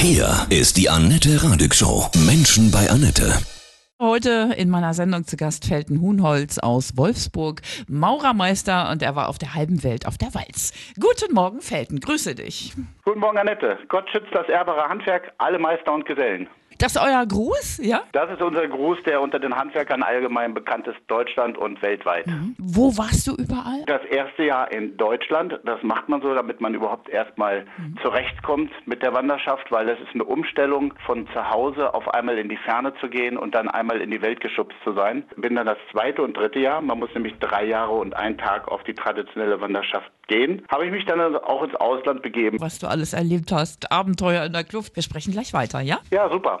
Hier ist die Annette Radig Show. Menschen bei Annette. Heute in meiner Sendung zu Gast Felten Huhnholz aus Wolfsburg, Maurermeister und er war auf der halben Welt auf der Walz. Guten Morgen, Felten, grüße dich. Guten Morgen, Annette. Gott schützt das ehrbare Handwerk, alle Meister und Gesellen. Das ist euer Gruß, ja? Das ist unser Gruß, der unter den Handwerkern allgemein bekannt ist, Deutschland und weltweit. Mhm. Wo warst du überall? Das erste Jahr in Deutschland, das macht man so, damit man überhaupt erstmal mhm. zurechtkommt mit der Wanderschaft, weil es ist eine Umstellung von zu Hause auf einmal in die Ferne zu gehen und dann einmal in die Welt geschubst zu sein. Bin dann das zweite und dritte Jahr, man muss nämlich drei Jahre und einen Tag auf die traditionelle Wanderschaft gehen, habe ich mich dann auch ins Ausland begeben. Was du alles erlebt hast, Abenteuer in der Kluft. Wir sprechen gleich weiter, ja? Ja, super.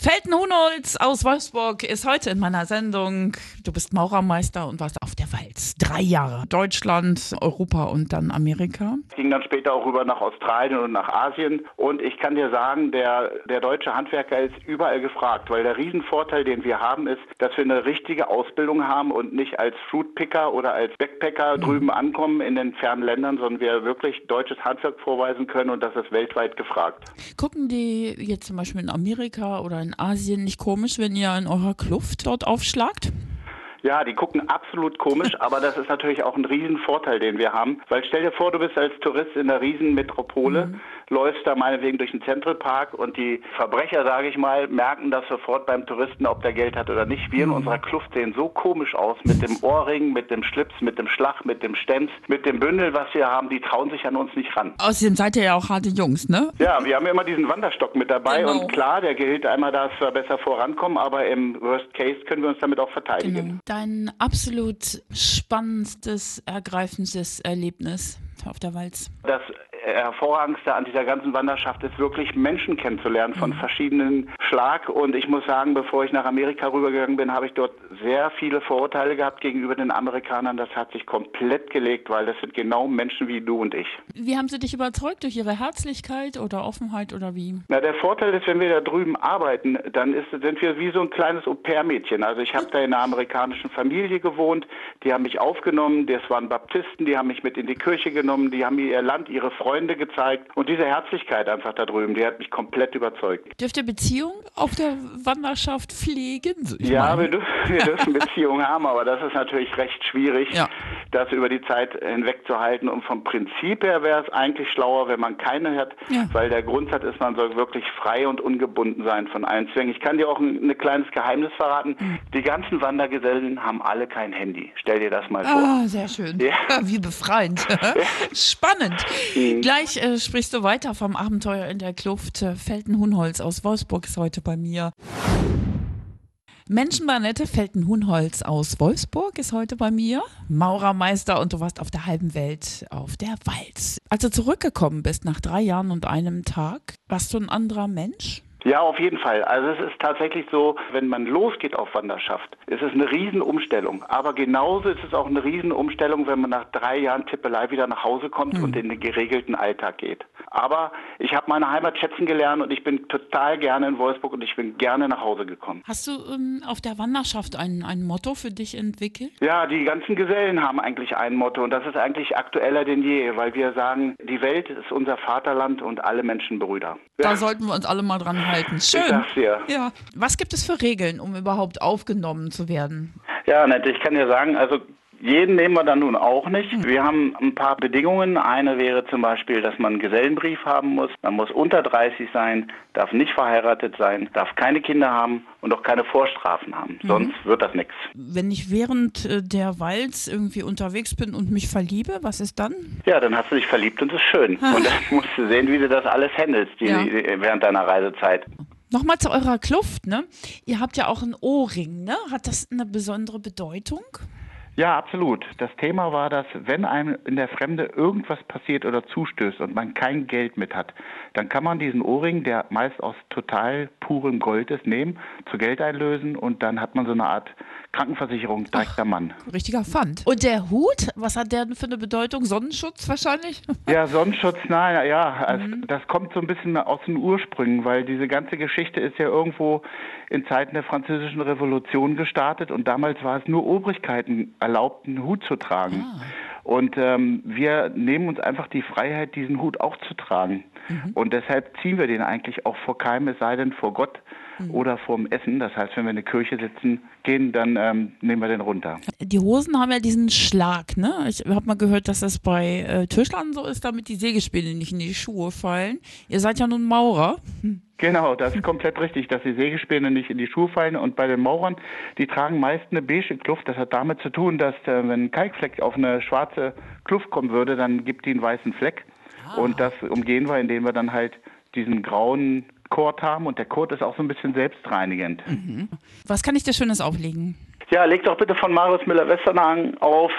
Felten Hunold aus Wolfsburg ist heute in meiner Sendung. Du bist Maurermeister und warst auf der Walz. Drei Jahre. Deutschland, Europa und dann Amerika. Ich ging dann später auch rüber nach Australien und nach Asien. Und ich kann dir sagen, der, der deutsche Handwerker ist überall gefragt, weil der Riesenvorteil, den wir haben, ist, dass wir eine richtige Ausbildung haben und nicht als Fruitpicker oder als Backpacker mhm. drüben ankommen in den fernen Ländern, sondern wir wirklich deutsches Handwerk vorweisen können und das ist weltweit gefragt. Gucken die jetzt zum Beispiel in Amerika oder in in Asien nicht komisch, wenn ihr in eurer Kluft dort aufschlagt? Ja, die gucken absolut komisch, aber das ist natürlich auch ein Riesenvorteil, den wir haben. Weil stell dir vor, du bist als Tourist in einer Riesenmetropole. Mhm läufst da meinetwegen durch den Central Park und die Verbrecher, sage ich mal, merken das sofort beim Touristen, ob der Geld hat oder nicht. Wir in mhm. unserer Kluft sehen so komisch aus mit dem Ohrring, mit dem Schlips, mit dem Schlag, mit dem Stems, mit dem Bündel, was wir haben. Die trauen sich an uns nicht ran. Außerdem seid ihr ja auch harte Jungs, ne? Ja, wir haben immer diesen Wanderstock mit dabei genau. und klar, der gilt einmal, dass wir besser vorankommen, aber im Worst Case können wir uns damit auch verteidigen. Genau. Dein absolut spannendstes, ergreifendes Erlebnis auf der Walz? Das Hervorragendste an dieser ganzen Wanderschaft ist wirklich Menschen kennenzulernen von mhm. verschiedenen Schlag. Und ich muss sagen, bevor ich nach Amerika rübergegangen bin, habe ich dort sehr viele Vorurteile gehabt gegenüber den Amerikanern. Das hat sich komplett gelegt, weil das sind genau Menschen wie du und ich. Wie haben sie dich überzeugt? Durch ihre Herzlichkeit oder Offenheit oder wie? Na, der Vorteil ist, wenn wir da drüben arbeiten, dann ist, sind wir wie so ein kleines Au-pair-Mädchen. Also ich habe da in einer amerikanischen Familie gewohnt, die haben mich aufgenommen, das waren Baptisten, die haben mich mit in die Kirche genommen, die haben mir ihr Land, ihre Freunde Freunde gezeigt und diese Herzlichkeit einfach da drüben, die hat mich komplett überzeugt. Dürft ihr Beziehungen auf der Wanderschaft pflegen? Ich ja, wir, wir, dürfen Beziehungen haben, aber das ist natürlich recht schwierig, ja. Das über die Zeit hinweg zu halten. Und vom Prinzip her wäre es eigentlich schlauer, wenn man keine hat, ja. weil der Grundsatz ist, man soll wirklich frei und ungebunden sein von allen Zwängen. Ich kann dir auch ein, ein kleines Geheimnis verraten. Mhm. Die ganzen Wandergesellen haben alle kein Handy. Stell dir das mal vor. Ah, sehr schön. Ja. Wie befreiend. Spannend. Mhm. Gleich äh, sprichst du weiter vom Abenteuer in der Kluft. Felten-Hunholz aus Wolfsburg ist heute bei mir. Menschenmanette Felten-Hunholz aus Wolfsburg ist heute bei mir. Maurermeister und du warst auf der halben Welt auf der Walz. Als du zurückgekommen bist nach drei Jahren und einem Tag, warst du ein anderer Mensch? Ja, auf jeden Fall. Also es ist tatsächlich so, wenn man losgeht auf Wanderschaft, ist es eine Riesenumstellung. Aber genauso ist es auch eine Riesenumstellung, wenn man nach drei Jahren Tippelei wieder nach Hause kommt mhm. und in den geregelten Alltag geht. Aber ich habe meine Heimat schätzen gelernt und ich bin total gerne in Wolfsburg und ich bin gerne nach Hause gekommen. Hast du ähm, auf der Wanderschaft ein, ein Motto für dich entwickelt? Ja, die ganzen Gesellen haben eigentlich ein Motto und das ist eigentlich aktueller denn je, weil wir sagen, die Welt ist unser Vaterland und alle Menschen Brüder. Da ja. sollten wir uns alle mal dran halten. Schön. Sag's dir. Ja. Was gibt es für Regeln, um überhaupt aufgenommen zu werden? Ja, nett. Ich kann dir sagen, also jeden nehmen wir dann nun auch nicht. Hm. Wir haben ein paar Bedingungen. Eine wäre zum Beispiel, dass man einen Gesellenbrief haben muss. Man muss unter 30 sein, darf nicht verheiratet sein, darf keine Kinder haben und auch keine Vorstrafen haben. Mhm. Sonst wird das nichts. Wenn ich während äh, der Walz irgendwie unterwegs bin und mich verliebe, was ist dann? Ja, dann hast du dich verliebt und es ist schön. und dann musst du sehen, wie du das alles handelst die, ja. während deiner Reisezeit. Nochmal zu eurer Kluft, ne? Ihr habt ja auch einen Ohrring, ne? Hat das eine besondere Bedeutung? Ja, absolut. Das Thema war, dass wenn einem in der Fremde irgendwas passiert oder zustößt und man kein Geld mit hat, dann kann man diesen Ohrring, der meist aus total purem Gold ist, nehmen, zu Geld einlösen und dann hat man so eine Art Krankenversicherung direkter Mann. Richtiger Pfand. Und der Hut, was hat der denn für eine Bedeutung? Sonnenschutz wahrscheinlich? Ja, Sonnenschutz, nein, ja, also mhm. das kommt so ein bisschen aus den Ursprüngen, weil diese ganze Geschichte ist ja irgendwo in Zeiten der französischen Revolution gestartet und damals war es nur Obrigkeiten erlaubt, einen Hut zu tragen. Ah. Und ähm, wir nehmen uns einfach die Freiheit, diesen Hut auch zu tragen. Mhm. Und deshalb ziehen wir den eigentlich auch vor keinem, es sei denn vor Gott mhm. oder vorm Essen. Das heißt, wenn wir in der Kirche sitzen, gehen, dann ähm, nehmen wir den runter. Die Hosen haben ja diesen Schlag, ne? Ich habe mal gehört, dass das bei äh, Tischlern so ist, damit die Sägespäne nicht in die Schuhe fallen. Ihr seid ja nun Maurer. Hm. Genau, das ist komplett richtig, dass die Sägespäne nicht in die Schuhe fallen. Und bei den Maurern, die tragen meist eine beige Kluft. Das hat damit zu tun, dass äh, wenn ein Kalkfleck auf eine schwarze Kluft kommen würde, dann gibt die einen weißen Fleck. Ah. Und das umgehen wir, indem wir dann halt diesen grauen Kord haben und der Kord ist auch so ein bisschen selbstreinigend. Mhm. Was kann ich dir Schönes auflegen? Ja, leg doch bitte von Marius Müller-Westernhagen auf.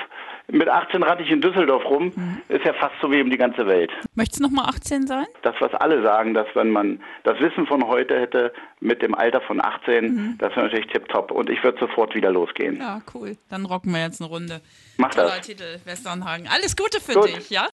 Mit 18 rate ich in Düsseldorf rum. Mhm. Ist ja fast so wie um die ganze Welt. Möchtest du nochmal 18 sein? Das, was alle sagen, dass wenn man das Wissen von heute hätte mit dem Alter von 18, mhm. das wäre natürlich tipptopp. Und ich würde sofort wieder losgehen. Ja, cool. Dann rocken wir jetzt eine Runde. Mach Toller das. Titel, Westernhagen. Alles Gute für Gut. dich, ja?